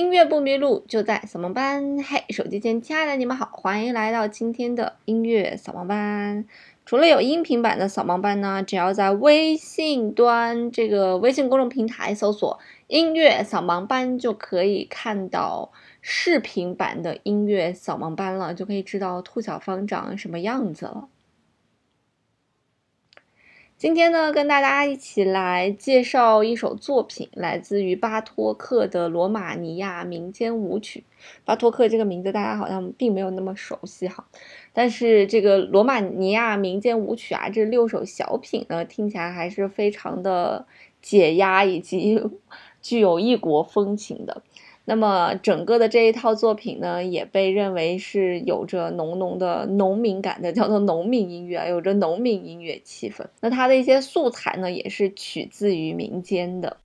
音乐不迷路，就在扫盲班。嘿，手机前亲爱的你们好，欢迎来到今天的音乐扫盲班。除了有音频版的扫盲班呢，只要在微信端这个微信公众平台搜索“音乐扫盲班”，就可以看到视频版的音乐扫盲班了，就可以知道兔小芳长什么样子了。今天呢，跟大家一起来介绍一首作品，来自于巴托克的《罗马尼亚民间舞曲》。巴托克这个名字大家好像并没有那么熟悉哈，但是这个《罗马尼亚民间舞曲》啊，这六首小品呢，听起来还是非常的解压以及 具有异国风情的。那么整个的这一套作品呢，也被认为是有着浓浓的农民感的，叫做农民音乐啊，有着农民音乐气氛。那它的一些素材呢，也是取自于民间的。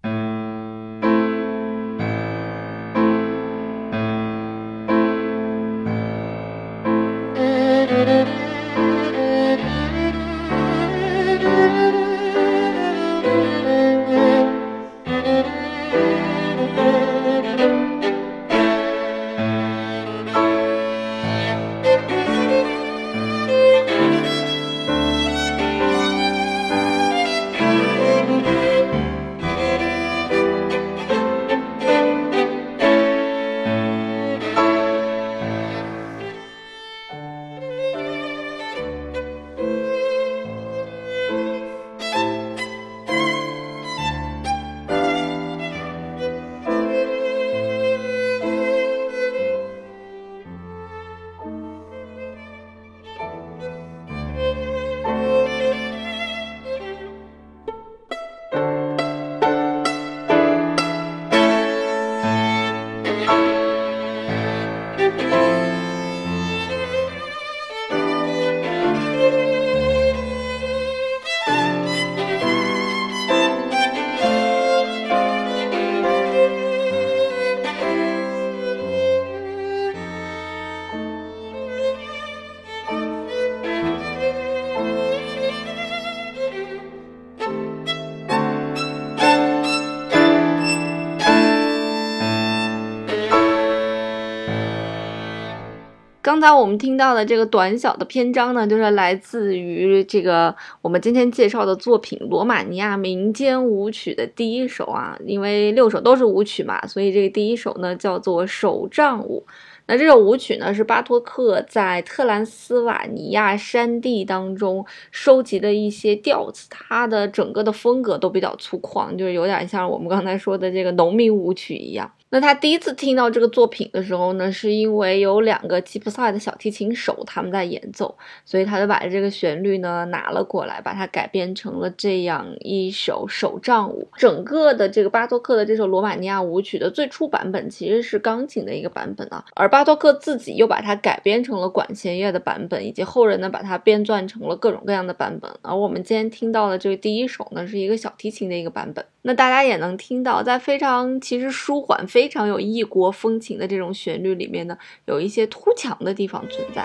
刚才我们听到的这个短小的篇章呢，就是来自于这个我们今天介绍的作品《罗马尼亚民间舞曲》的第一首啊。因为六首都是舞曲嘛，所以这个第一首呢叫做手杖舞。那这首舞曲呢是巴托克在特兰斯瓦尼亚山地当中收集的一些调子，它的整个的风格都比较粗犷，就是有点像我们刚才说的这个农民舞曲一样。那他第一次听到这个作品的时候呢，是因为有两个吉普赛的小提琴手他们在演奏，所以他就把这个旋律呢拿了过来，把它改编成了这样一首手杖舞。整个的这个巴托克的这首罗马尼亚舞曲的最初版本其实是钢琴的一个版本啊，而巴托克自己又把它改编成了管弦乐的版本，以及后人呢把它编撰成了各种各样的版本。而我们今天听到的这个第一首呢，是一个小提琴的一个版本。那大家也能听到，在非常其实舒缓、非非常有异国风情的这种旋律里面呢，有一些突强的地方存在。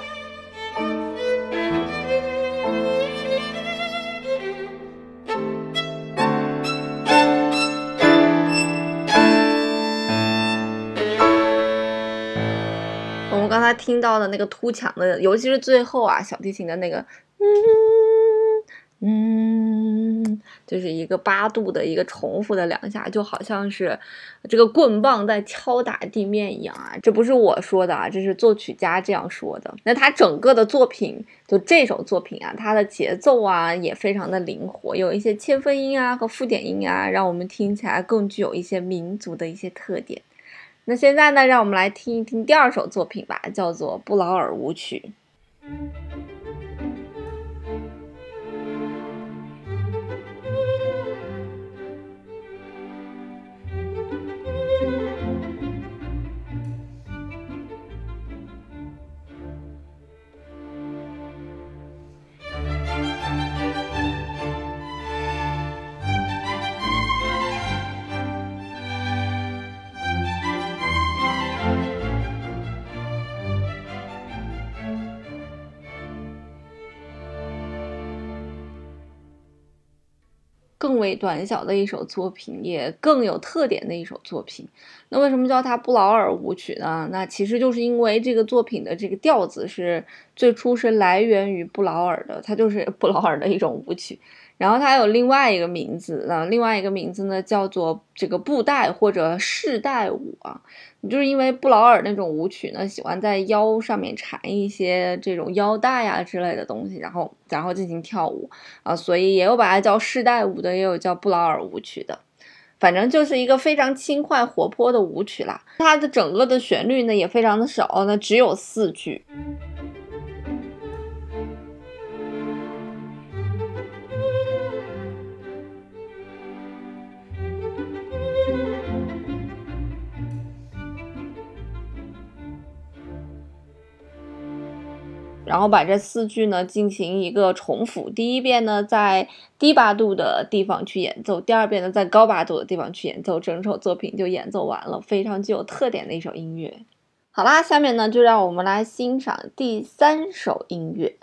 我们刚才听到的那个突强的，尤其是最后啊，小提琴的那个，嗯嗯。就是一个八度的一个重复的两下，就好像是这个棍棒在敲打地面一样啊！这不是我说的啊，这是作曲家这样说的。那他整个的作品，就这首作品啊，它的节奏啊也非常的灵活，有一些切分音啊和附点音啊，让我们听起来更具有一些民族的一些特点。那现在呢，让我们来听一听第二首作品吧，叫做《布劳尔舞曲》。为短小的一首作品，也更有特点的一首作品。那为什么叫它布劳尔舞曲呢？那其实就是因为这个作品的这个调子是最初是来源于布劳尔的，它就是 布劳尔的一种舞曲。然后它有另外一个名字，那另外一个名字呢叫做这个布袋或者饰带舞啊，就是因为布劳尔那种舞曲呢，喜欢在腰上面缠一些这种腰带啊之类的东西，然后然后进行跳舞啊，所以也有把它叫饰带舞的，也有有叫布劳尔舞曲的，反正就是一个非常轻快活泼的舞曲啦。它的整个的旋律呢也非常的少，那只有四句。然后把这四句呢进行一个重复，第一遍呢在低八度的地方去演奏，第二遍呢在高八度的地方去演奏，整首作品就演奏完了，非常具有特点的一首音乐。好啦，下面呢就让我们来欣赏第三首音乐。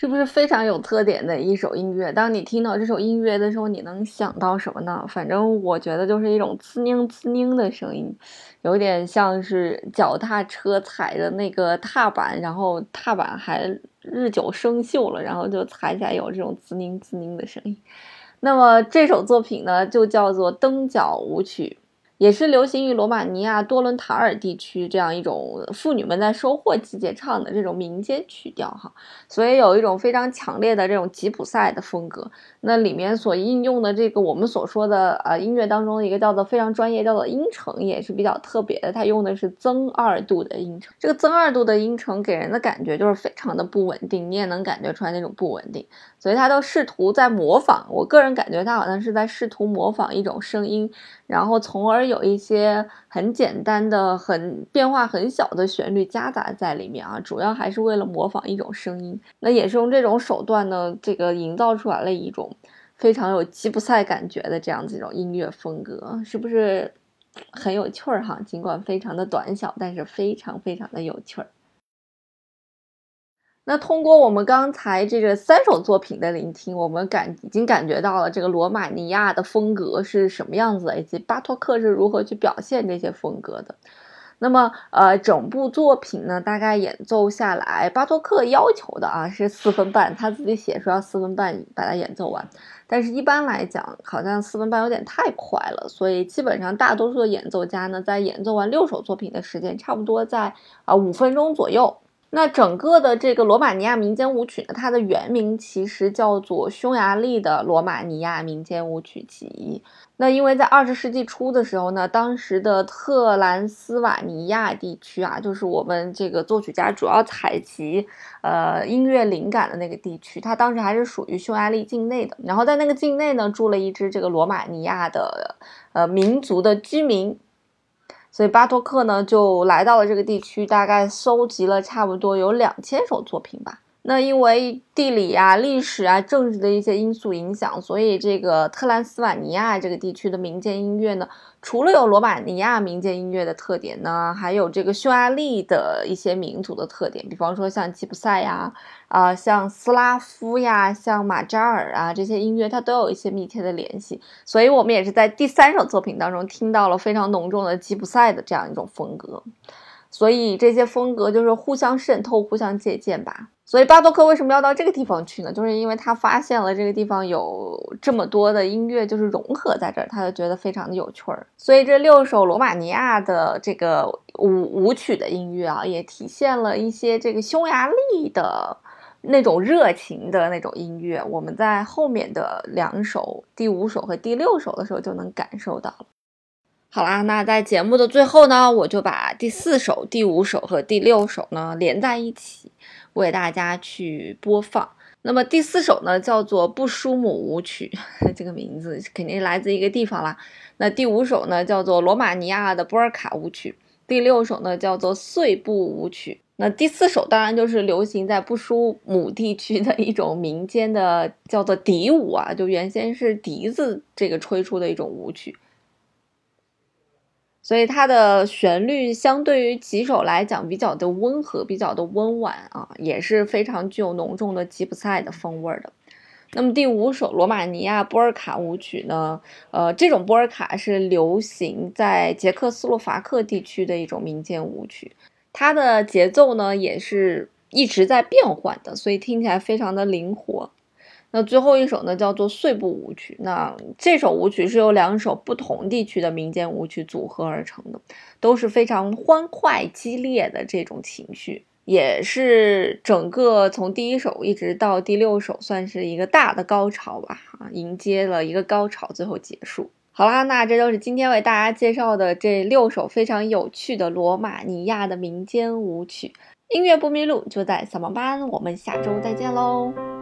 是不是非常有特点的一首音乐？当你听到这首音乐的时候，你能想到什么呢？反正我觉得就是一种滋拧滋拧的声音，有点像是脚踏车踩的那个踏板，然后踏板还日久生锈了，然后就踩起来有这种滋拧滋拧的声音。那么这首作品呢，就叫做《蹬脚舞曲》。也是流行于罗马尼亚多伦塔尔地区这样一种妇女们在收获季节唱的这种民间曲调哈，所以有一种非常强烈的这种吉普赛的风格。那里面所应用的这个我们所说的呃音乐当中的一个叫做非常专业叫做音程也是比较特别的，它用的是增二度的音程。这个增二度的音程给人的感觉就是非常的不稳定，你也能感觉出来那种不稳定，所以他都试图在模仿。我个人感觉他好像是在试图模仿一种声音，然后从而。有一些很简单的、很变化很小的旋律夹杂在里面啊，主要还是为了模仿一种声音。那也是用这种手段呢，这个营造出来了一种非常有吉普赛感觉的这样子一种音乐风格，是不是很有趣儿哈？尽管非常的短小，但是非常非常的有趣儿。那通过我们刚才这个三首作品的聆听，我们感已经感觉到了这个罗马尼亚的风格是什么样子，以及巴托克是如何去表现这些风格的。那么，呃，整部作品呢，大概演奏下来，巴托克要求的啊是四分半，他自己写说要四分半把它演奏完，但是一般来讲，好像四分半有点太快了，所以基本上大多数的演奏家呢，在演奏完六首作品的时间，差不多在啊五分钟左右。那整个的这个罗马尼亚民间舞曲呢，它的原名其实叫做匈牙利的罗马尼亚民间舞曲集。那因为在二十世纪初的时候呢，当时的特兰斯瓦尼亚地区啊，就是我们这个作曲家主要采集呃音乐灵感的那个地区，它当时还是属于匈牙利境内的。然后在那个境内呢，住了一支这个罗马尼亚的呃民族的居民。所以巴托克呢就来到了这个地区，大概收集了差不多有两千首作品吧。那因为地理啊、历史啊、政治的一些因素影响，所以这个特兰斯瓦尼亚这个地区的民间音乐呢，除了有罗马尼亚民间音乐的特点呢，还有这个匈牙利的一些民族的特点，比方说像吉普赛呀、啊像斯拉夫呀、像马扎尔啊这些音乐，它都有一些密切的联系。所以我们也是在第三首作品当中听到了非常浓重的吉普赛的这样一种风格。所以这些风格就是互相渗透、互相借鉴吧。所以巴多克为什么要到这个地方去呢？就是因为他发现了这个地方有这么多的音乐，就是融合在这儿，他就觉得非常的有趣儿。所以这六首罗马尼亚的这个舞舞曲的音乐啊，也体现了一些这个匈牙利的那种热情的那种音乐。我们在后面的两首，第五首和第六首的时候就能感受到了。好啦，那在节目的最后呢，我就把第四首、第五首和第六首呢连在一起，为大家去播放。那么第四首呢叫做布舒姆舞曲，这个名字肯定来自一个地方啦。那第五首呢叫做罗马尼亚的波尔卡舞曲，第六首呢叫做碎步舞曲。那第四首当然就是流行在布舒姆地区的一种民间的叫做笛舞啊，就原先是笛子这个吹出的一种舞曲。所以它的旋律相对于几首来讲比较的温和，比较的温婉啊，也是非常具有浓重的吉普赛的风味的。那么第五首罗马尼亚波尔卡舞曲呢？呃，这种波尔卡是流行在捷克斯洛伐克地区的一种民间舞曲，它的节奏呢也是一直在变换的，所以听起来非常的灵活。那最后一首呢，叫做碎步舞曲。那这首舞曲是由两首不同地区的民间舞曲组合而成的，都是非常欢快激烈的这种情绪，也是整个从第一首一直到第六首，算是一个大的高潮吧。啊，迎接了一个高潮，最后结束。好啦，那这就是今天为大家介绍的这六首非常有趣的罗马尼亚的民间舞曲。音乐不迷路，就在扫盲班。我们下周再见喽。